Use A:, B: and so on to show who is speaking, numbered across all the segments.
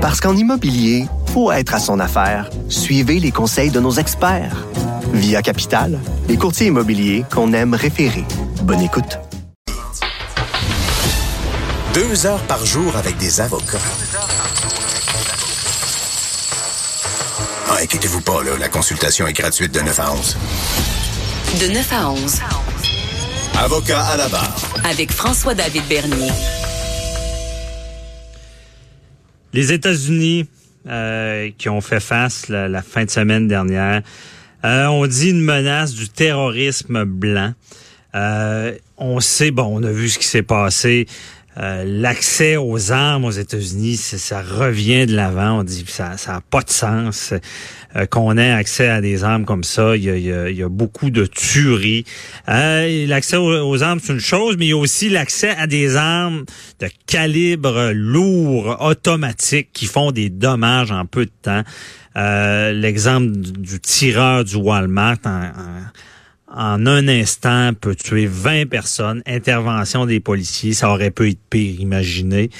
A: Parce qu'en immobilier, faut être à son affaire. Suivez les conseils de nos experts. Via Capital, les courtiers immobiliers qu'on aime référer. Bonne écoute.
B: Deux heures par jour avec des avocats. Ah, inquiétez-vous pas, là, la consultation est gratuite de 9 à 11.
C: De 9 à 11.
B: Avocat à la barre.
C: Avec François-David Bernier.
D: Les États-Unis euh, qui ont fait face la, fin de semaine dernière euh, ont dit une menace du terrorisme blanc. Euh, on sait, bon, on a vu ce qui s'est passé. Euh, l'accès aux armes aux États-Unis, ça revient de l'avant. On dit ça, ça a pas de sens euh, qu'on ait accès à des armes comme ça. Il y a, il y a, il y a beaucoup de tueries. Euh, l'accès aux, armes, c'est une chose, mais il y a aussi l'accès à des armes de calibre lourd, automatique, qui font des dommages en peu de temps. L'exemple du, du, tireur du Walmart en, en en un instant peut tuer 20 personnes. Intervention des policiers, ça aurait pu être pire, imaginez.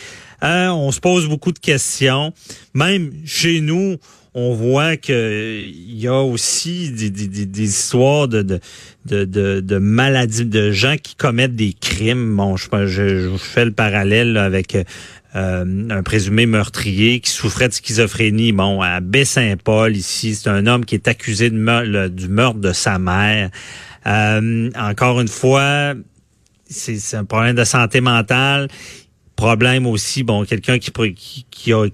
D: Euh, on se pose beaucoup de questions. Même chez nous, on voit que il y a aussi des, histoires de, maladies, de gens qui commettent des crimes. Bon, je, je, je fais le parallèle avec euh, un présumé meurtrier qui souffrait de schizophrénie. Bon, à Baie-Saint-Paul, ici, c'est un homme qui est accusé de du meurtre de sa mère. Euh, encore une fois, c'est un problème de santé mentale problème aussi, bon, quelqu'un qui, qui,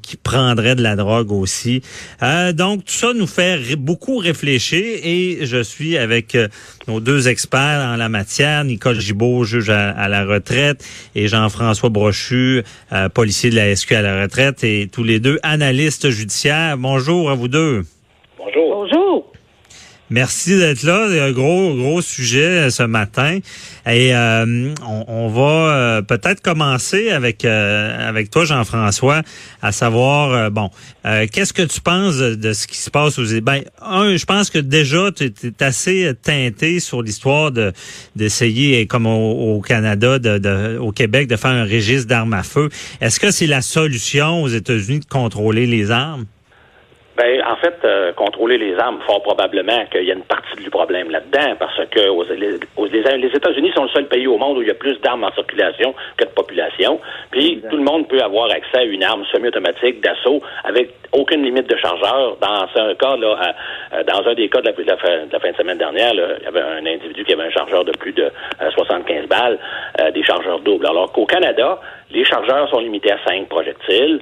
D: qui, prendrait de la drogue aussi. Euh, donc, tout ça nous fait beaucoup réfléchir et je suis avec euh, nos deux experts en la matière, Nicole Gibault, juge à, la retraite, et Jean-François Brochu, euh, policier de la SQ à la retraite, et tous les deux analystes judiciaires. Bonjour à vous deux.
E: Bonjour. Bonjour.
D: Merci d'être là. C'est un gros, gros sujet euh, ce matin. Et euh, on, va euh, peut-être commencer avec avec toi, Jean-François, à savoir bon, qu'est-ce que tu penses de, ce qui se passe aux Ben, un, je pense que déjà tu es, assez teinté sur l'histoire de d'essayer, comme au, Canada, de, au Québec, de faire un registre d'armes à feu. Est-ce que c'est la solution aux États-Unis de contrôler les armes?
E: Ben, en fait, euh, contrôler les armes, fort probablement qu'il y a une partie du problème là-dedans, parce que aux, les, les, États-Unis sont le seul pays au monde où il y a plus d'armes en circulation que de population. Puis tout le monde peut avoir accès à une arme semi-automatique d'assaut avec aucune limite de chargeur. Dans un cas, là, dans un des cas de la, fin, de semaine dernière, il y avait un individu qui avait un chargeur de plus de 75 euh, balles, euh, des chargeurs doubles. Alors qu'au Canada, les chargeurs sont limités à 5 projectiles.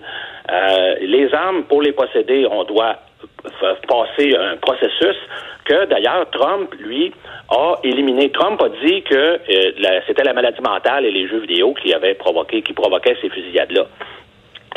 E: Euh, les armes, pour les posséder, on doit passer un processus que d'ailleurs Trump, lui, a éliminé. Trump a dit que euh, c'était la maladie mentale et les jeux vidéo qui avaient provoqué, qui provoquaient ces fusillades-là.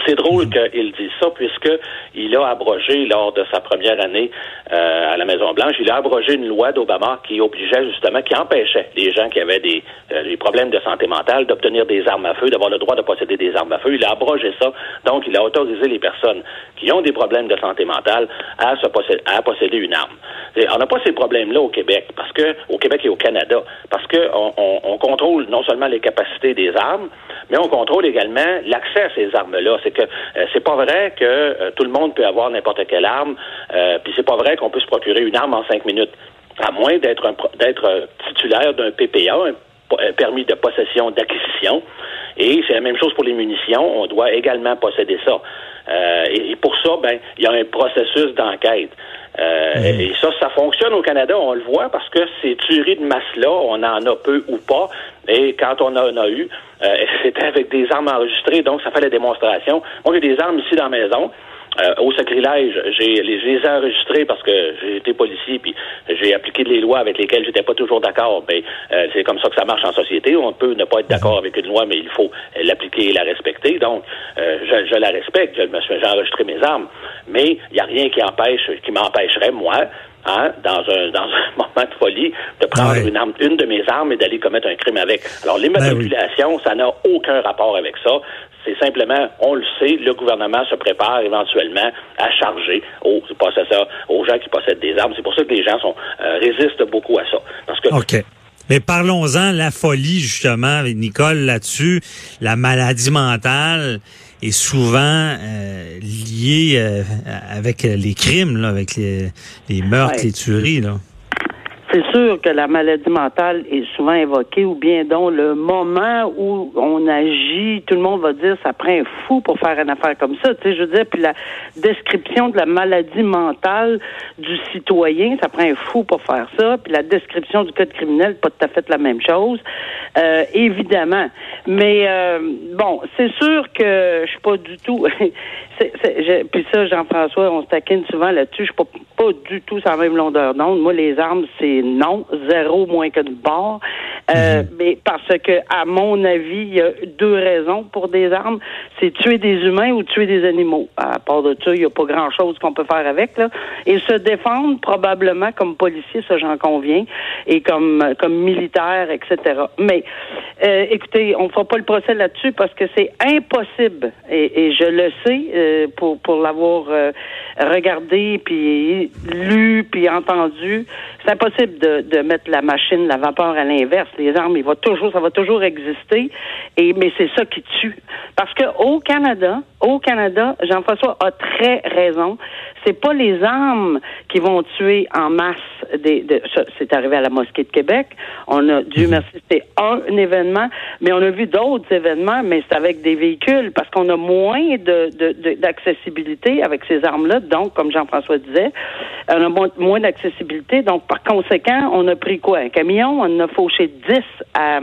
E: C'est drôle mhm. qu'il dise ça puisqu'il a abrogé lors de sa première année euh, à la Maison Blanche, il a abrogé une loi d'Obama qui obligeait justement, qui empêchait les gens qui avaient des, euh, des problèmes de santé mentale d'obtenir des armes à feu, d'avoir le droit de posséder des armes à feu. Il a abrogé ça, donc il a autorisé les personnes qui ont des problèmes de santé mentale à, se posséder, à posséder une arme. Et on n'a pas ces problèmes-là au Québec, parce que au Québec et au Canada, parce que on, on, on contrôle non seulement les capacités des armes, mais on contrôle également l'accès à ces armes-là. C'est que euh, c'est pas vrai que euh, tout le monde peut avoir n'importe quelle arme, euh, puis c'est pas vrai qu'on peut se procurer une arme en cinq minutes, à moins d'être d'être titulaire d'un PPA, un permis de possession d'acquisition. Et c'est la même chose pour les munitions. On doit également posséder ça. et, pour ça, ben, il y a un processus d'enquête. Et ça, ça fonctionne au Canada, on le voit, parce que ces tueries de masse-là, on en a peu ou pas. Et quand on en a eu, euh, c'était avec des armes enregistrées, donc ça fait la démonstration. Moi, j'ai des armes ici dans la maison. Euh, au sacrilège, j'ai les, les ai enregistrés parce que j'ai été policier puis j'ai appliqué les lois avec lesquelles j'étais pas toujours d'accord. Mais ben, euh, c'est comme ça que ça marche en société. On peut ne pas être d'accord avec une loi, mais il faut l'appliquer et la respecter. Donc, je, je, la respecte. J'ai enregistré mes armes, mais il n'y a rien qui empêche, qui m'empêcherait moi Hein, dans, un, dans un moment de folie, de prendre une, arme, une de mes armes et d'aller commettre un crime avec. Alors, les ben ça n'a aucun rapport avec ça. C'est simplement, on le sait, le gouvernement se prépare éventuellement à charger aux possesseurs, aux gens qui possèdent des armes. C'est pour ça que les gens sont, euh, résistent beaucoup à ça. Parce que
D: OK. Mais parlons-en, la folie, justement, avec Nicole là-dessus, la maladie mentale est souvent euh, lié euh, avec les crimes, là, avec les, les meurtres,
F: Ouais.
D: les tueries. Là.
F: C'est sûr que la maladie mentale est souvent évoquée, ou bien donc le moment où on agit, tout le monde va dire ça prend un fou pour faire une affaire comme ça. Tu sais, je veux dire, puis la description de la maladie mentale du citoyen, ça prend un fou pour faire ça. Puis la description du code criminel, pas tout à fait la même chose, euh, évidemment. Mais euh, bon, c'est sûr que je suis pas du tout. puis ça, Jean-François, on se taquine souvent là-dessus. Je suis pas, pas du tout sur la même longueur d'onde. Moi, les armes, c'est non, zéro moins que de bord. Euh, Mais parce que, à mon avis, il y a deux raisons pour des armes. C'est tuer des humains ou tuer des animaux. À part de ça, il n'y a pas grand-chose qu'on peut faire avec. Là. Et se défendre, probablement, comme policier, ça j'en conviens, et comme, comme militaire, etc. Mais, euh, écoutez, on ne fera pas le procès là-dessus parce que c'est impossible, et, et je le sais, euh, pour, pour l'avoir euh, regardé, puis lu, puis entendu, c'est impossible de, de mettre la machine, la vapeur à l'inverse. Les armes, il va toujours, ça va toujours exister, et mais c'est ça qui tue. Parce que au Canada, au Canada, Jean-François a très raison. C'est pas les armes qui vont tuer en masse. Des, de, c'est arrivé à la mosquée de Québec. On a, Dieu merci, c'était un événement, mais on a vu d'autres événements, mais c'est avec des véhicules parce qu'on a moins de, de- de- d'accessibilité avec ces armes-là. Donc, comme Jean-François disait, on a moins, moins d'accessibilité. Donc, par conséquent, on a pris quoi? Un camion, on en a fauché 10 à,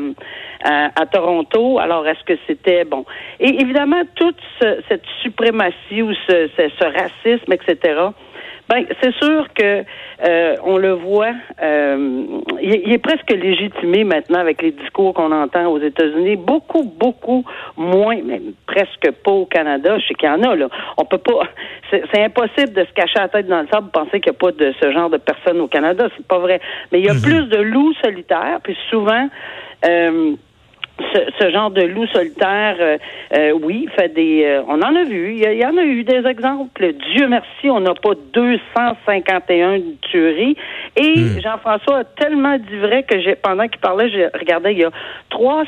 F: à, à Toronto. Alors, est-ce que c'était bon? Et évidemment, toute ce- cette suprématie ou ce, ce, ce racisme, etc., ben, c'est sûr que euh, on le voit, euh, il, est- il est presque légitimé maintenant avec les discours qu'on entend aux États-Unis, beaucoup, beaucoup moins, même presque pas au Canada. Je sais qu'il y en a là. On peut pas, c'est impossible de se cacher la tête dans le sable, penser qu'il n'y a pas de ce genre de personnes au Canada. C'est pas vrai. Mais il y a plus de loups solitaires, puis souvent. Euh, ce, ce genre de loup solitaire, euh, euh, oui, fait des. euh, on en a vu. Il y, en a eu des exemples. Dieu merci, on n'a pas 251 tueries. Et Jean-François a tellement dit vrai que j'ai, pendant qu'il parlait, j'ai regardé, il y a 300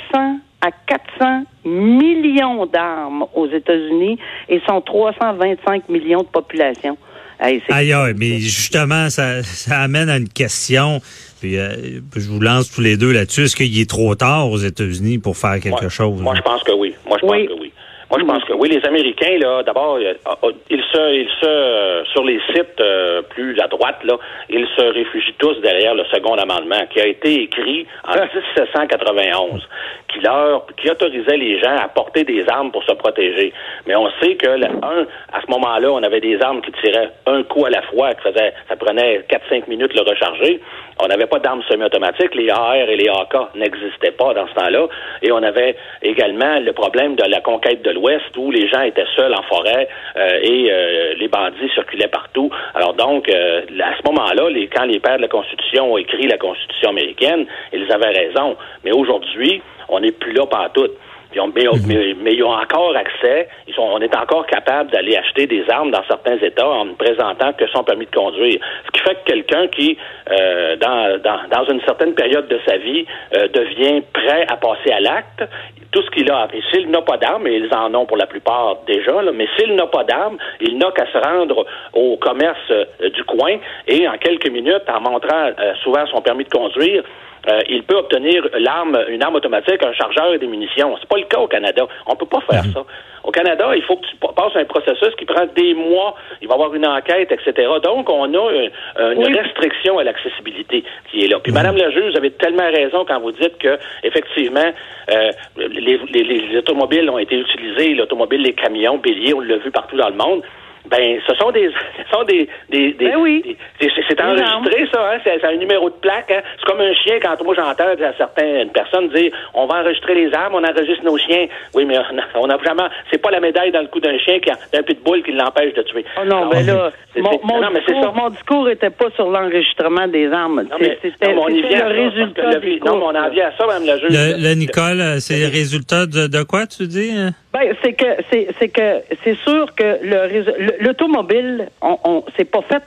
F: à 400 millions d'armes aux États-Unis et sont 325 millions de population.
D: Aïe, aïe, mais justement, ça, ça amène à une question. Puis, euh, je vous lance tous les deux là-dessus. Est-ce qu'il est trop tard aux États-Unis pour faire quelque
E: moi,
D: chose?
E: Moi, je pense que oui. Moi, je
F: Oui.
E: pense que oui. Moi, je pense que oui. Les Américains, là, d'abord, euh, euh, ils se, ils se, euh, sur les sites euh, plus à droite, là, ils se réfugient tous derrière le second amendement qui a été écrit en 1791, qui leur, qui autorisait les gens à porter des armes pour se protéger. Mais on sait que, un, à ce moment-là, on avait des armes qui tiraient un coup à la fois, qui faisait, ça prenait 4-5 minutes le recharger. On n'avait pas d'armes semi-automatiques. Les AR et les AK n'existaient pas dans ce temps-là. Et on avait également le problème de la conquête de l'Ouest où les gens étaient seuls en forêt euh, et euh, les bandits circulaient partout. Alors donc, euh, à ce moment-là, les, quand les pères de la Constitution ont écrit la Constitution américaine, ils avaient raison. Mais aujourd'hui, on n'est plus là partout. Ils ont- mais, mais- mais ils ont encore accès, ils sont, on est encore capable d'aller acheter des armes dans certains États en ne présentant que son permis de conduire. Ce qui fait que quelqu'un qui, euh, dans, dans, dans une certaine période de sa vie, euh, devient prêt à passer à l'acte, tout s'il n'a pas d'armes, et ils en ont pour la plupart déjà, là, mais s'il n'a pas d'armes, il n'a qu'à se rendre au commerce euh, du coin et en quelques minutes, en montrant euh, souvent son permis de conduire, euh, il peut obtenir l'arme, une arme automatique, un chargeur et des munitions. C'est pas le cas au Canada. On peut pas faire ça. Au Canada, il faut que tu pa- passes un processus qui prend des mois. Il va y avoir une enquête, etc. Donc, on a euh, une
F: Oui.
E: restriction à l'accessibilité qui est là. Puis, Madame la juge, vous avez tellement raison quand vous dites que, effectivement, euh, les, les- les automobiles ont été utilisés, l'automobile, les camions, béliers, on l'a vu partout dans le monde. Ben, ce sont des, ce sont des, des, des-
F: Ben oui.
E: des- c'est- enregistré ça, hein? C'est un numéro de plaque. Hein? C'est comme un chien quand moi j'entends certaines personnes dire on va enregistrer les armes, on enregistre nos chiens. Oui, mais on n'a vraiment. C'est pas la médaille dans le cou d'un chien qui a d'un pitbull qui l'empêche de tuer.
F: Oh non, mais là,
E: c'est-
F: mon,
E: non, mais c'est
F: discours,
E: ça.
F: mon discours était pas sur l'enregistrement des armes.
E: Non,
F: C'était
E: non,
F: le résultat
E: le- Non, mais on en
F: là.
E: vient à ça, Mme la juge.
D: Le, le Nicole, c'est le résultat de, de quoi, tu dis? hein?
F: Ben, c'est que c'est que c'est sûr que le le- l'automobile, on, on c'est pas fait.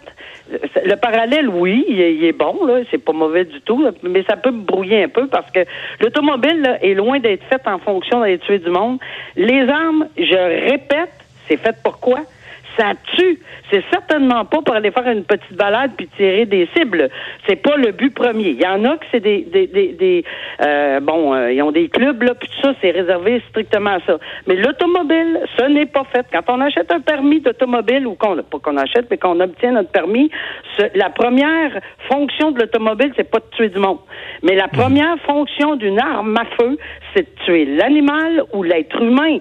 F: Le parallèle, oui, il est, bon, là, c'est pas mauvais du tout, mais ça peut me brouiller un peu parce que l'automobile est loin d'être faite en fonction d'aller tuer du monde. Les armes, je répète, c'est fait pour quoi? Ça tue. C'est certainement pas pour aller faire une petite balade puis tirer des cibles. C'est pas le but premier. Il y en a que c'est des, des, des, des euh, bon, euh, ils ont des clubs là, puis tout ça, c'est réservé strictement à ça. Mais l'automobile, ce n'est pas fait. Quand on achète un permis d'automobile ou qu'on pas qu'on achète, mais qu'on obtient notre permis, ce- la première fonction de l'automobile, c'est pas de tuer du monde. Mais la première fonction d'une arme à feu, c'est de tuer l'animal ou l'être humain.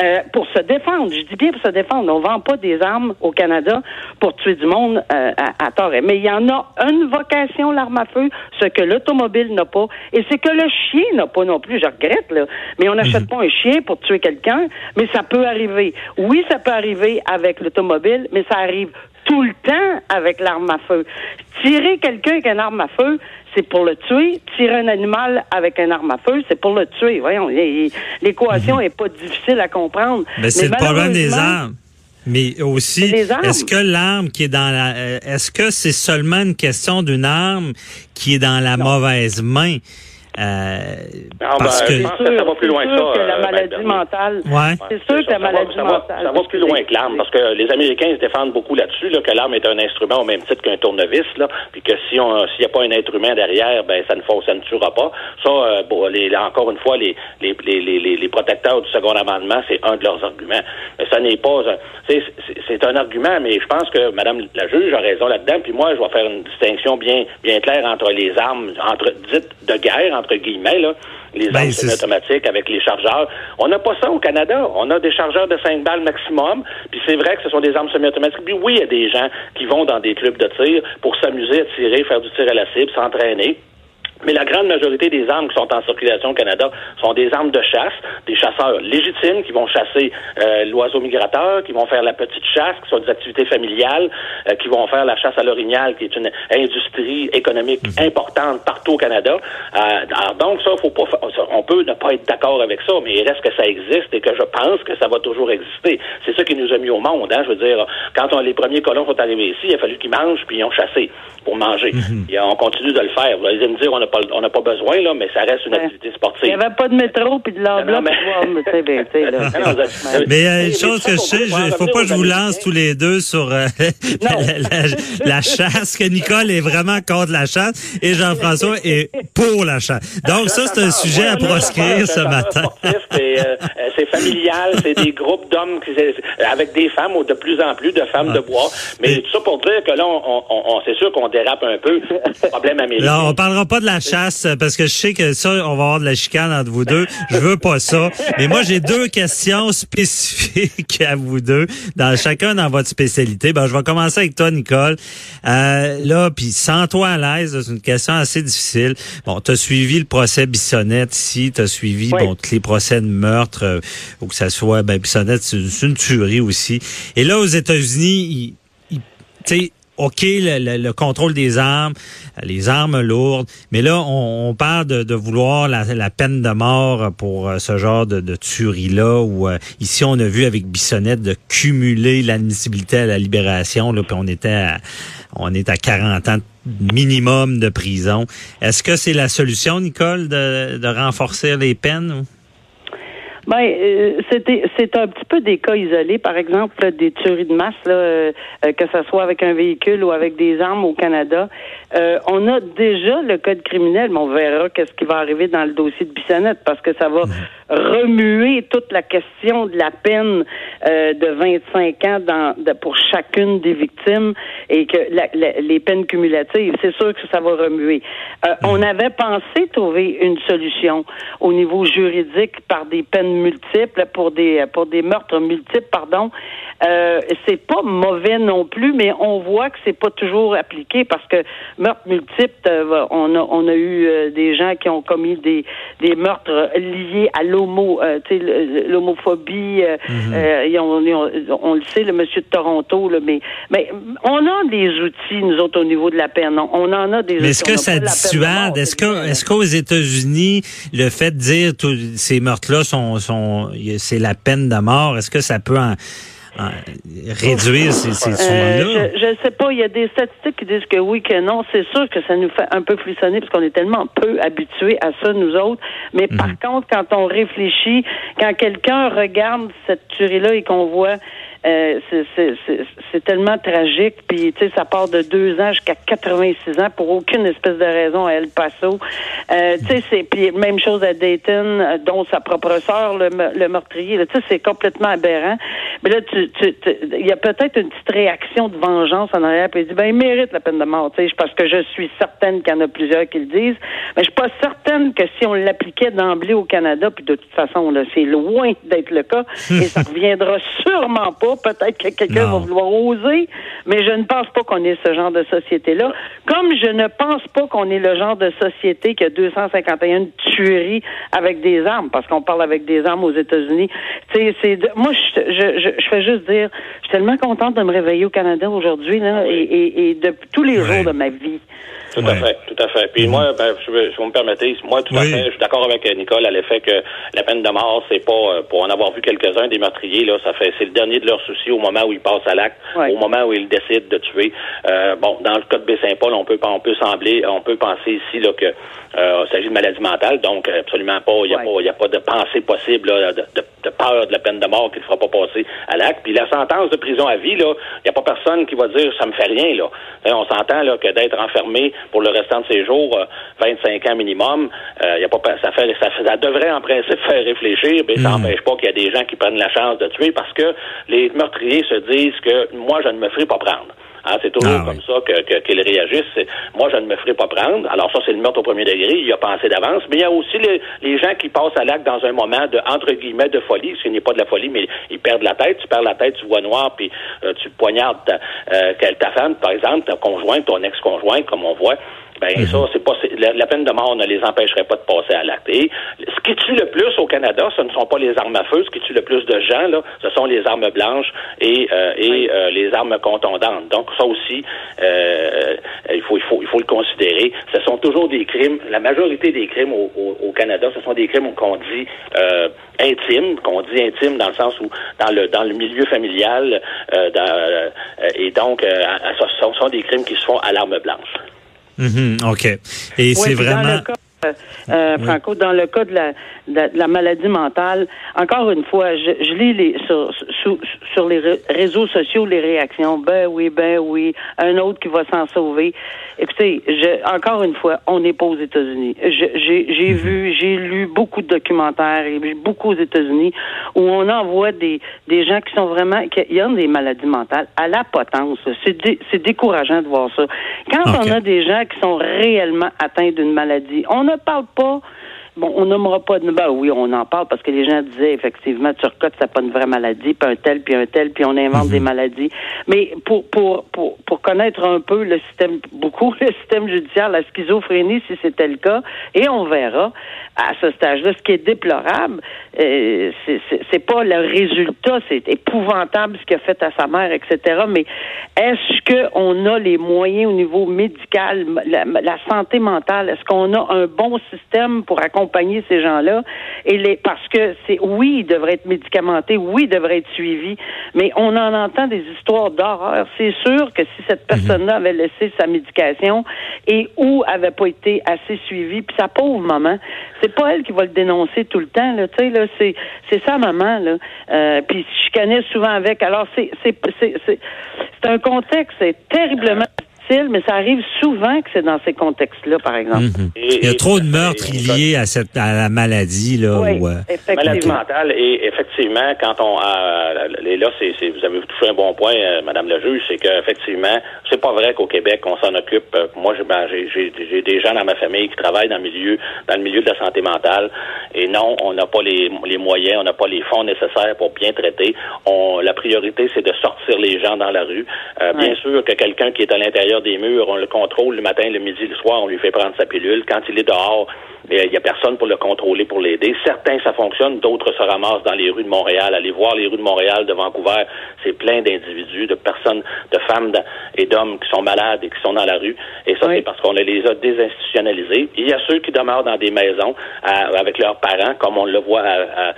F: Euh, pour se défendre, je dis bien pour se défendre. On vend pas des armes au Canada pour tuer du monde euh, à, à tort. Mais il y en a une vocation, l'arme à feu, ce que l'automobile n'a pas, et c'est que le chien n'a pas non plus. Je regrette là, mais on n'achète pas un chien pour tuer quelqu'un, mais ça peut arriver. Oui, ça peut arriver avec l'automobile, mais ça arrive tout le temps avec l'arme à feu. Tirer quelqu'un avec une arme à feu, c'est pour le tuer. Tirer un animal avec une arme à feu, c'est pour le tuer. Voyons, l'équation est pas difficile à comprendre.
D: Mais c'est le problème des armes. Mais aussi, est-ce que l'arme qui est dans la, euh, est-ce que c'est seulement une question d'une arme qui est dans la mauvaise main? Euh,
E: Ah,
D: parce
E: ben,
D: que,
E: je pense que ça va plus loin
F: c'est
E: que
F: sûr
E: ça.
F: que la maladie mentale.
D: Ouais.
F: C'est sûr que la
E: Ça va-
F: maladie
E: ça va,
F: mentale.
E: Ça va plus loin que l'arme, parce que les Américains se défendent beaucoup là-dessus, là, que l'arme est un instrument au même titre qu'un tournevis, là, puis que si on s'il n'y a pas un être humain derrière, ben ça ne faut, ça ne tuera pas. Ça, euh, bon, les, là, encore une fois, les, les, les, les, les protecteurs du second amendement, c'est un de leurs arguments. Mais ça n'est pas un- c'est, un argument, mais je pense que Madame la juge a raison là-dedans, puis moi, je vais faire une distinction bien, bien claire entre les armes, entre dites de guerre, entre guillemets, là, les
D: Ben,
E: armes semi-automatiques avec les chargeurs. On n'a pas ça au Canada. On a des chargeurs de 5 balles maximum. Puis c'est vrai que ce sont des armes semi-automatiques. Puis oui, il y a des gens qui vont dans des clubs de tir pour s'amuser à tirer, faire du tir à la cible, s'entraîner. Mais la grande majorité des armes qui sont en circulation au Canada sont des armes de chasse, des chasseurs légitimes qui vont chasser euh, l'oiseau migrateur, qui vont faire la petite chasse, qui sont des activités familiales, euh, qui vont faire la chasse à l'orignal, qui est une industrie économique importante partout au Canada. Euh, alors donc ça, faut pas, on peut ne pas être d'accord avec ça, mais il reste que ça existe et que je pense que ça va toujours exister. C'est ça qui nous a mis au monde. Hein, je veux dire, quand on- les premiers colons sont arrivés ici, il a fallu qu'ils mangent puis ils ont chassé pour manger. Et on continue de le faire. Vous allez me dire, on pas, on n'a pas besoin là, mais ça reste une
F: Ouais.
E: activité
F: Il n'y
E: sportive.
F: avait pas de métro puis de l'enveloppe.
E: mais-
F: mais
D: euh, une
E: mais
D: chose que je sais, il
E: pour
D: faut pas que je vous lance tous les deux sur euh, la, la- la chasse, que Nicole est vraiment contre la chasse et Jean-François est pour la chasse. Donc ça, c'est un sujet à proscrire ce matin.
E: C'est euh, euh, c'est familial, c'est des groupes d'hommes avec des femmes ou de plus en plus de femmes de bois. Mais
D: Et-
E: tout ça pour dire que là, on, on- on- c'est sûr qu'on dérape un peu. Problème américain.
D: Là, on parlera pas de la chasse parce que je sais que ça, on va avoir de la chicane entre vous deux. Je veux pas ça. Mais moi, j'ai deux questions spécifiques à vous deux, dans chacun dans votre spécialité. Ben, je vais commencer avec toi, Nicole. Euh, là, puis sens-toi à l'aise. C'est une question assez difficile. Bon, tu as suivi le procès Bissonnette ici. Tu as suivi
F: Oui.
D: bon tous les procès de meurtre, euh, ou que ça soit ben, Bissonnette, c'est une tuerie aussi. Et là, aux États-Unis, ils- ils- tu sais, OK, le, le- le contrôle des armes, euh, les armes lourdes, mais là, on, on parle de, de vouloir la, la peine de mort pour euh, ce genre de, de tuerie-là, où euh, ici, on a vu avec Bissonnette de cumuler l'admissibilité à la libération, là, puis on était à, on est à 40 ans minimum de prison. Est-ce que c'est la solution, Nicole, de, de renforcer les peines?
F: Ben, euh, c'était c'est un petit peu des cas isolés, par exemple là, des tueries de masse, là, euh, euh, que ce soit avec un véhicule ou avec des armes au Canada. Euh, on a déjà le code criminel, mais on verra qu'est-ce qui va arriver dans le dossier de Bissonnette, parce que ça va remuer toute la question de la peine euh, de 25 ans dans, de- pour chacune des victimes et que la- la- les peines cumulatives, c'est sûr que ça va remuer. Euh, On avait pensé trouver une solution au niveau juridique par des peines multiples pour des pour des meurtres multiples, pardon. Euh, c'est pas mauvais non plus, mais on voit que c'est pas toujours appliqué parce que meurtres multiples, euh, on a on a eu euh, des gens qui ont commis des des meurtres liés à l'homo, euh, l'homophobie. euh, on le sait, le monsieur de Toronto, là, mais mais on a des outils nous autres au niveau de la peine. On, en a des.
D: Mais est-ce que ça dissuade? Est-ce que, est-ce qu'aux États-Unis, le fait de dire tous ces meurtres-là sont, sont, c'est la peine de mort, est-ce que ça peut en, en réduire ces, ces
F: Euh, je ne sais pas. Il y a des statistiques qui disent que oui, que non. C'est sûr que ça nous fait un peu frissonner parce qu'on est tellement peu habitués à ça, nous autres. Mais par contre, quand on réfléchit, quand quelqu'un regarde cette tuerie-là et qu'on voit Euh, c'est- tellement tragique. Puis, tu sais, ça part de deux ans jusqu'à 86 ans pour aucune espèce de raison à El Paso. Euh, tu sais, c'est puis même chose à Dayton, euh, dont sa propre sœur, le, le meurtrier. là. Tu sais, c'est complètement aberrant. Mais là, tu, tu, tu- il y a peut-être une petite réaction de vengeance en arrière. Puis il dit, ben, il mérite la peine de mort. Tu sais, parce que je suis certaine qu'il y en a plusieurs qui le disent. Mais je suis pas certaine que si on l'appliquait d'emblée au Canada, puis de toute façon, là, c'est loin d'être le cas, et ça reviendra sûrement pas. Peut-être que quelqu'un va vouloir oser, mais je ne pense pas qu'on ait ce genre de société-là. Comme je ne pense pas qu'on est le genre de société qui a 251 tueries avec des armes, parce qu'on parle avec des armes aux États-Unis. C'est moi, je, je, je, je fais juste dire, je suis tellement contente de me réveiller au Canada aujourd'hui, là, et, et, et de tous les
D: Ouais.
F: jours de ma vie.
E: Tout
D: Ouais.
E: à fait, tout à fait. Puis moi, ben, je, veux- si vous me permettez, moi, tout à fait, je suis d'accord avec euh, Nicole à l'effet que la peine de mort, c'est pas, euh, pour en avoir vu quelques-uns des meurtriers, là, ça fait, c'est le dernier de leurs soucis au moment où ils passent à l'acte,
F: Ouais.
E: au moment où ils décident de tuer. Euh, bon, dans le cas de Baie-Saint-Paul, on peut, on peut sembler, on peut penser ici, là, que, euh, il s'agit de maladie mentale, donc euh, absolument pas, il n'y a
F: Ouais.
E: pas, il y a pas de pensée possible, là, de, de- de peur de la peine de mort qui ne fera pas passer à l'acte. Puis la sentence de prison à vie, là, il n'y a pas personne qui va dire ça me fait rien, là. On s'entend là que d'être enfermé pour le restant de ses jours, euh, 25 ans minimum, euh, y a pas ça fait ça, ça devrait en principe faire réfléchir, mais ça n'empêche pas qu'il y a des gens qui prennent la chance de tuer parce que les meurtriers se disent que moi je ne me ferai pas prendre. Hein, c'est toujours
D: Ah,
E: comme
D: oui.
E: ça que, que- qu'ils réagissent. Moi, je ne me ferai pas prendre. Alors ça, c'est le meurtre au premier degré. Il y a pensé d'avance. Mais il y a aussi les, les gens qui passent à l'acte dans un moment de, entre guillemets, de folie. Ce n'est pas de la folie, mais ils perdent la tête. Tu perds la tête, tu vois noir, puis euh, tu poignardes ta, euh, ta femme, par exemple, ta conjointe, ton ex-conjointe, comme on voit. Ben ça, c'est pas la, la peine de mort ne les empêcherait pas de passer à l'acte. Et ce qui tue le plus au Canada, ce ne sont pas les armes à feu. Ce qui tue le plus de gens, là, ce sont les armes blanches et, euh, et euh, les armes contondantes. Donc ça aussi, euh, il faut il faut il faut le considérer. Ce sont toujours des crimes. La majorité des crimes au, au- au Canada, ce sont des crimes qu'on dit euh, intimes, qu'on dit intimes dans le sens où dans le dans le milieu familial, euh, dans, euh, et donc euh, ce sont des crimes qui se font à l'arme blanche.
D: Mhm, OK. Et c'est vraiment.
F: Dans le cas, euh, euh,
D: Oui.
F: Franco, dans le cas de la, de la, de la maladie mentale, encore une fois, je, je lis les, sur, sur, sur les ré- réseaux sociaux les réactions. Ben oui, ben oui, un autre qui va s'en sauver. Écoutez, je, encore une fois, on n'est pas aux États-Unis. J'ai j'ai vu, j'ai lu beaucoup de documentaires, et beaucoup aux États-Unis, où on envoie des, des gens qui sont vraiment, qui ont des maladies mentales à la potence. C'est dé- c'est décourageant de voir ça. Quand on a des gens qui sont réellement atteints d'une maladie, on ne parle pas Bon, on nommera pas de... Ben oui, on en parle parce que les gens disaient effectivement, Turcotte, c'est pas une vraie maladie, puis un tel, puis un tel, puis on invente des maladies. Mais pour, pour, pour, pour connaître un peu le système, beaucoup le système judiciaire, la schizophrénie, si c'était le cas, et on verra à ce stage-là, ce qui est déplorable, euh, c'est- c'est c'est pas le résultat, c'est épouvantable ce qu'il a fait à sa mère, etc. Mais est-ce qu'on a les moyens au niveau médical, la, la santé mentale, est-ce qu'on a un bon système pour accompagner ces gens-là? Et les, parce que c'est, oui, ils devraient être médicamentés, oui, ils devraient être suivis, mais on en entend des histoires d'horreur. C'est sûr que si cette personne-là avait laissé sa médication et ou avait pas été assez suivie, puis sa pauvre maman, c'est pas elle qui va le dénoncer tout le temps, là, tu sais, là, c'est, c'est sa maman, là. Euh, puis je connais souvent avec. Alors, c'est, c'est, c'est, c'est, c'est un contexte, c'est terriblement difficile, mais ça arrive souvent que c'est dans ces contextes-là, par exemple.
D: Mhm.
E: Et-
D: Il y a trop de meurtres
E: et-
D: liés à cette à la maladie là.
F: Oui,
D: où, euh,
E: Maladie mentale et effectivement, quand on euh, et là, c'est, c'est- vous avez touché un bon point, euh, Madame le juge, c'est qu'effectivement, c'est pas vrai qu'au Québec on s'en occupe. Euh, Moi, j'ai, ben, j'ai, des gens dans ma famille qui travaillent dans le milieu dans le milieu de la santé mentale et non, on n'a pas les, les moyens, on n'a pas les fonds nécessaires pour bien traiter. On, la priorité, c'est de sortir les gens dans la rue. Euh, Bien sûr que quelqu'un qui est à l'intérieur des murs, on le contrôle le matin, le midi, le soir, on lui fait prendre sa pilule. Quand il est dehors, il n'y a personne pour le contrôler, pour l'aider. Certains, ça fonctionne, d'autres se ramassent dans les rues de Montréal. Allez voir les rues de Montréal, de Vancouver, c'est plein d'individus, de personnes, de femmes et d'hommes qui sont malades et qui sont dans la rue. Et ça,
F: Oui.
E: c'est parce qu'on les a désinstitutionnalisés. Il y a ceux qui demeurent dans des maisons à- avec leurs parents, comme on le voit à- à- euh,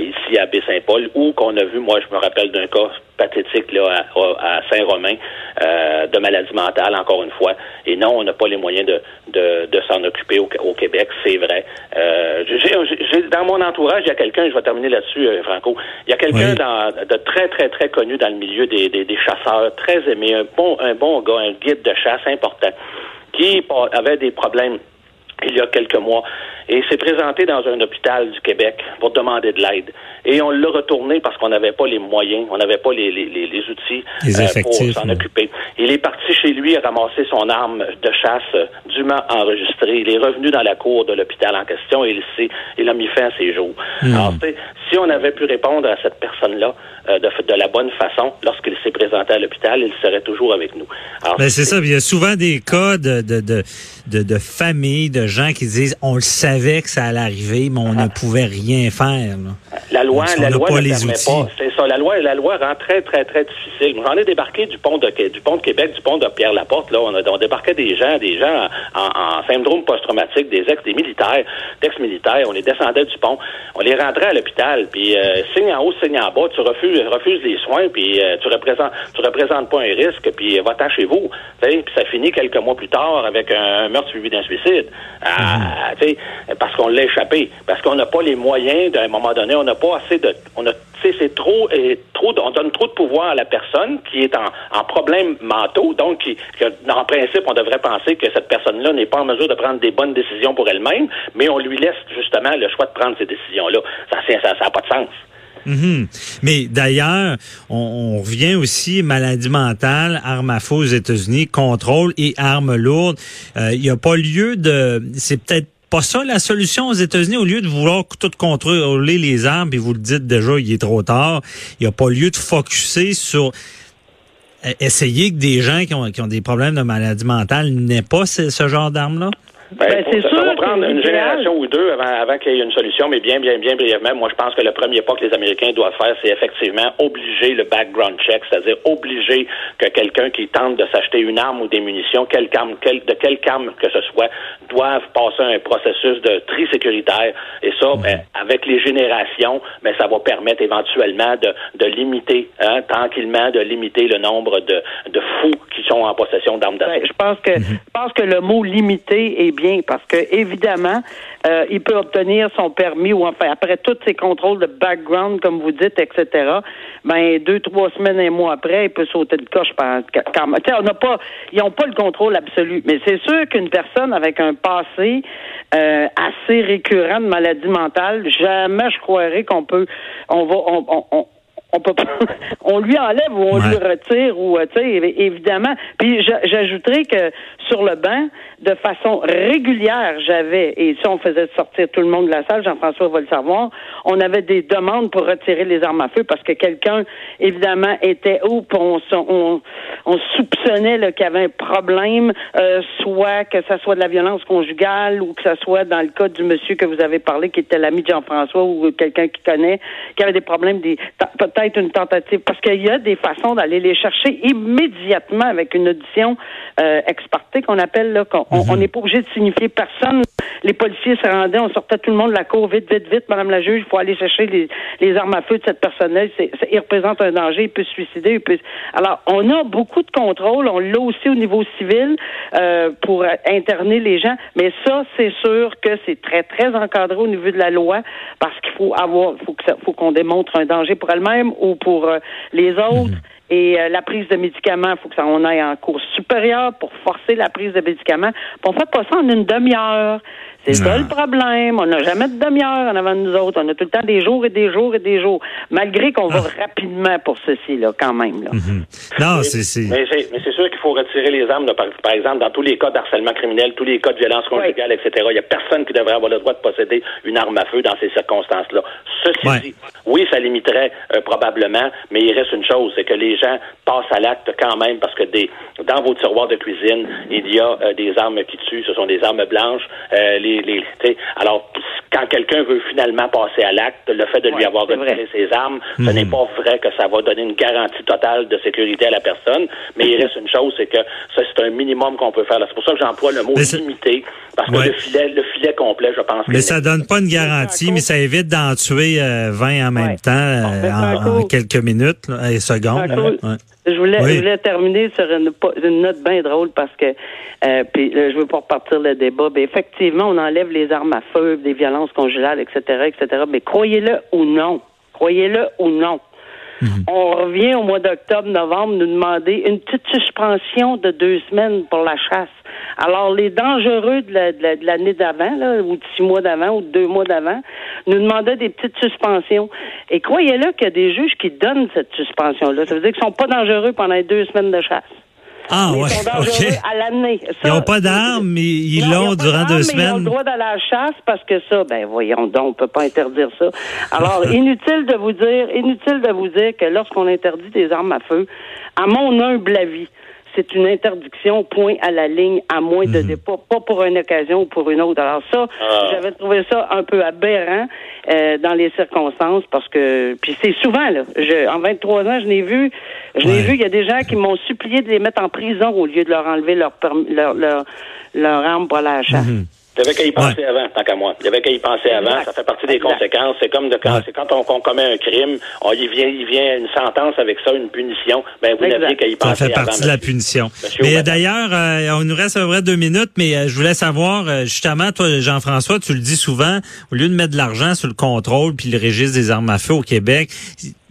E: ici à Baie-Saint-Paul, ou qu'on a vu, moi je me rappelle d'un cas pathétique là, à, Saint-Romain euh, de maladie mentale, encore une fois. Et non, on n'a pas les moyens de, de, de s'en occuper au, au Québec, c'est vrai. Euh, j'ai, dans mon entourage, il y a quelqu'un, je vais terminer là-dessus, euh, Franco, il y a quelqu'un de très, très, très connu dans le milieu des, des, des, chasseurs, très aimé, un bon, un bon gars, un guide de chasse important, qui avait des problèmes il y a quelques mois et s'est présenté dans un hôpital du Québec pour demander de l'aide. Et on l'a retourné parce qu'on n'avait pas les moyens, on n'avait pas les, les, les, outils
D: euh, pour
E: s'en occuper. Il est parti chez lui à ramasser son arme de chasse dûment enregistrée. Il est revenu dans la cour de l'hôpital en question et il, il a mis fin à ses jours. Hmm. Alors, si on avait pu répondre à cette personne-là euh, de, de, la bonne façon lorsqu'il s'est présenté à l'hôpital, il serait toujours avec nous.
D: Ben, c'est ça. Il y a souvent des cas de, de, de, de, de familles, de gens qui disent on le savait que ça allait arriver, mais on ne pouvait rien faire.
E: La loi, la loi ne permet pas. C'est ça. La loi, la loi rend très, très, très difficile. J'en ai débarqué du pont de du pont de Québec, du pont de Pierre-Laporte. Là, on, a, on débarquait des gens, des gens en, syndrome post-traumatique, des ex, des militaires, d'ex-militaires. On les descendait du pont, on les rentrait à l'hôpital, puis euh, signe en haut, signe en bas, tu refuses, refuses les soins, puis euh, tu représentes, tu représentes pas un risque, puis va-t'en chez vous. Puis ça finit quelques mois plus tard avec un, meurtre suivi d'un suicide. Ah, mhm parce qu'on l'a échappé, parce qu'on n'a pas les moyens d'un moment donné, on n'a pas assez de, on a, c'est et trop, on donne trop de pouvoir à la personne qui est en, problème mentaux, donc qui, en principe, on devrait penser que cette personne-là n'est pas en mesure de prendre des bonnes décisions pour elle-même, mais on lui laisse justement le choix de prendre ces décisions-là. Ça n'a pas de sens.
D: Mhm. Mais d'ailleurs, on, revient aussi maladie mentale, armes à feu aux États-Unis, contrôle et armes lourdes. Euh, il n'y a pas lieu de, c'est peut-être pas ça la solution aux États-Unis? Au lieu de vouloir tout contrôler les armes, et vous le dites déjà, il est trop tard, il n'y a pas lieu de focuser sur euh, essayer que des gens qui ont, qui ont des problèmes de maladie mentale n'aient pas ce genre d'armes-là?
E: Ben, ben, c'est ça, une génération ou deux avant, avant qu'il y ait une solution, mais bien, bien, bien brièvement, moi, je pense que le premier pas que les Américains doivent faire, c'est effectivement obliger le background check, c'est-à-dire obliger que quelqu'un qui tente de s'acheter une arme ou des munitions, quel quel, de quelle arme que ce soit, doivent passer un processus de tri sécuritaire. Et ça, ben, avec les générations, mais ça va permettre éventuellement de, de limiter, hein, tranquillement, de limiter le nombre de, de fous qui sont en possession d'armes d'assaut.
F: je pense que, je pense que le mot limiter est bien parce que évidemment, euh, il peut obtenir son permis ou enfin après tous ces contrôles de background, comme vous dites, etc. Ben deux, trois semaines, un mois après, il peut sauter de coche. Par, quand, on n'a pas, ils n'ont pas le contrôle absolu. Mais c'est sûr qu'une personne avec un passé euh, assez récurrent de maladie mentale, jamais je croirais qu'on peut, on va, peut on lui enlève ou on lui retire ou euh, tu sais évidemment. Puis j'ajouterais que sur le banc, de façon régulière, j'avais et si on faisait sortir tout le monde de la salle, Jean-François va le savoir, on avait des demandes pour retirer les armes à feu parce que quelqu'un évidemment était où on, on, on soupçonnait qu'il y avait un problème, euh, soit que ça soit de la violence conjugale ou que ça soit dans le cas du monsieur que vous avez parlé qui était l'ami de Jean-François ou quelqu'un qui connaît qui avait des problèmes des être une tentative, parce qu'il y a des façons d'aller les chercher immédiatement avec une audition euh, exportée qu'on appelle là. Qu'on, on mhm. n'est pas obligé de signifier personne. Les policiers se rendaient, on sortait tout le monde de la cour vite, vite, vite, Madame la juge, il faut aller chercher les, les armes à feu de cette personne-là. C'est, il représente un danger, il peut se suicider. Il peut... Alors, on a beaucoup de contrôle. On l'a aussi au niveau civil euh, pour interner les gens, mais ça, c'est sûr que c'est très, très encadré au niveau de la loi parce qu'il faut avoir, faut que ça, faut qu'on démontre un danger pour elle-même ou pour euh, les autres. Et euh, la prise de médicaments, il faut que ça on aille en cours supérieur pour forcer la prise de médicaments. Puis on fait pas ça en une demi-heure. C'est ça le problème. On n'a jamais de demi-heure en avant de nous autres. On a tout le temps des jours et des jours et des jours. Malgré qu'on va ah. rapidement pour ceci, là, quand même. Là.
D: Mhm. Non, c'est.
E: Mais c'est sûr qu'il faut retirer les armes, par, exemple, dans tous les cas d'harcèlement criminel, tous les cas de violence conjugale, etc. Il n'y a personne qui devrait avoir le droit de posséder une arme à feu dans ces circonstances-là. Ceci dit, oui, ça limiterait euh, probablement, mais il reste une chose, c'est que les gens passent à l'acte quand même parce que des, dans vos tiroirs de cuisine, il y a euh, des armes qui tuent. Ce sont des armes blanches. Euh, les, les, alors, quand quelqu'un veut finalement passer à l'acte, le fait de lui avoir retiré ses armes, ce n'est mhm. pas vrai que ça va donner une garantie totale de sécurité à la personne. Mais il reste une chose, c'est que ça, c'est un minimum qu'on peut faire. C'est pour ça que j'emploie le mot limité, parce que le filet, le filet complet, je pense.
D: Mais ça donne pas une garantie, mais ça évite d'en tuer 20 euh, en même temps en, quelques minutes et secondes.
F: Je voulais, je voulais terminer sur une, une note bien drôle parce que euh, puis je veux pas repartir le débat. Mais effectivement, on enlève les armes à feu, des violences conjugales, etc., etc. Mais croyez-le ou non, croyez-le ou non, mhm. On revient au mois d'octobre, novembre, nous demander une petite suspension de deux semaines pour la chasse. Alors, les dangereux de l'année d'avant, ou de six mois d'avant, ou de deux mois d'avant, nous demandaient des petites suspensions. Et croyez-le qu'il y a des juges qui donnent cette suspension-là. Ça veut dire qu'ils sont pas dangereux pendant les deux semaines de chasse.
D: Ah, ouais.
F: Ils à l'année.
D: Ils n'ont pas d'armes, mais ils l'ont durant deux semaines. Ils ont le
F: droit d'aller à la chasse parce que ça, ben voyons donc, on peut pas interdire ça. Alors, inutile de vous dire, inutile de vous dire que lorsqu'on interdit des armes à feu, à mon humble avis, c'est une interdiction, point à la ligne, à moins de mhm. pas, pas pour une occasion ou pour une autre. Alors ça, ah. j'avais trouvé ça un peu aberrant euh, dans les circonstances parce que, puis c'est souvent là. Je, en 23 ans, je n'ai vu, je n'ai vu, il y a des gens qui m'ont supplié de les mettre en prison au lieu de leur enlever leur leur leur, leur arme pour la chasse. Mhm.
E: Il y avait qu'à y penser avant, tant qu'à moi. Il y avait qu'à y penser avant. Ça fait partie des conséquences. C'est comme de quand, c'est quand on, commet un crime, on, il vient, il vient une sentence avec ça, une punition. Ben, vous n'aviez qu'à y penser
D: Ça fait partie de la punition. mais d'ailleurs, euh, on nous reste à peu près deux minutes, mais euh, je voulais savoir, euh, justement, toi, Jean-François, tu le dis souvent, au lieu de mettre de l'argent sur le contrôle puis le registre des armes à feu au Québec,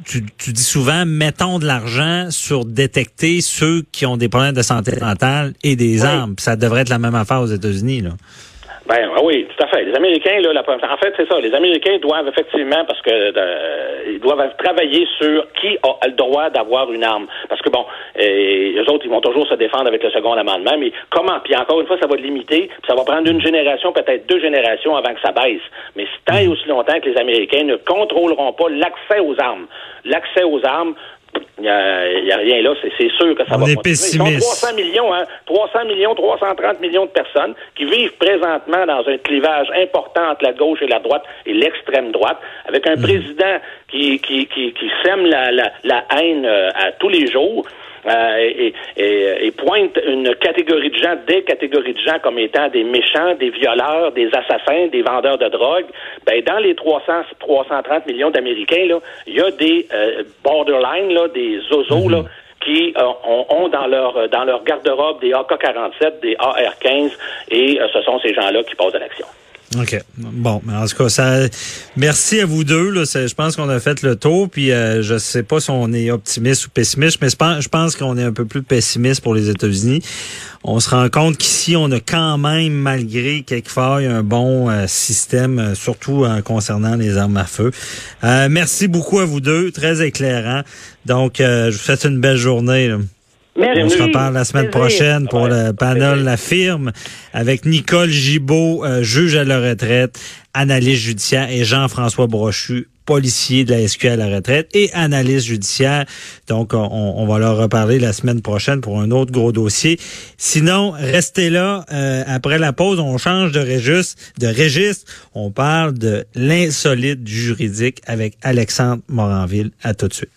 D: tu, tu, dis souvent, mettons de l'argent sur détecter ceux qui ont des problèmes de santé mentale et des armes. Ça devrait être la même affaire aux États-Unis, là.
E: Ben oui, tout à fait. Les Américains, là, en fait, c'est ça. Les Américains doivent effectivement, parce que euh, ils doivent travailler sur qui a le droit d'avoir une arme. Parce que bon, euh, les autres, ils vont toujours se défendre avec le second amendement, mais comment? Puis encore une fois, ça va limiter, puis ça va prendre une génération, peut-être deux générations avant que ça baisse. Mais tant et aussi longtemps que les Américains ne contrôleront pas l'accès aux armes, l'accès aux armes, il n'y a, rien là, c'est sûr que ça
D: On
E: va
D: est continuer. Ils
E: 300 millions, hein, 300 millions, 330 millions de personnes qui vivent présentement dans un clivage important entre la gauche et la droite et l'extrême droite, avec un mhm. président qui, qui, qui, qui sème la, la, la haine euh, à tous les jours. Euh, et, et, pointe une catégorie de gens, des catégories de gens comme étant des méchants, des violeurs, des assassins, des vendeurs de drogue, ben dans les 300, 330 millions d'Américains, il y a des euh, borderline, là, des zozos, là, mhm. qui euh, ont, dans leur dans leur garde-robe des AK-47, des AR-15, et ce sont ces gens-là qui posent à l'action.
D: OK. Bon, mais en tout cas, ça, merci à vous deux. Là. Je pense qu'on a fait le tour. Puis euh, je sais pas si on est optimiste ou pessimiste, mais je pense qu'on est un peu plus pessimiste pour les États-Unis. On se rend compte qu'ici, on a quand même, malgré quelques failles, un bon euh, système, euh, surtout concernant les armes à feu. merci beaucoup à vous deux. Très éclairant. Donc, je vous souhaite une belle journée. On se reparle la semaine prochaine pour le panel La Firme avec Nicole Gibault, euh, juge à la retraite, analyste judiciaire, et Jean-François Brochu, policier de la SQ à la retraite et analyste judiciaire. Donc, on, va leur reparler la semaine prochaine pour un autre gros dossier. Sinon, restez là. Euh, après la pause, on change de registre. De registre. On parle de l'insolite juridique avec Alexandre Moranville. À tout de suite.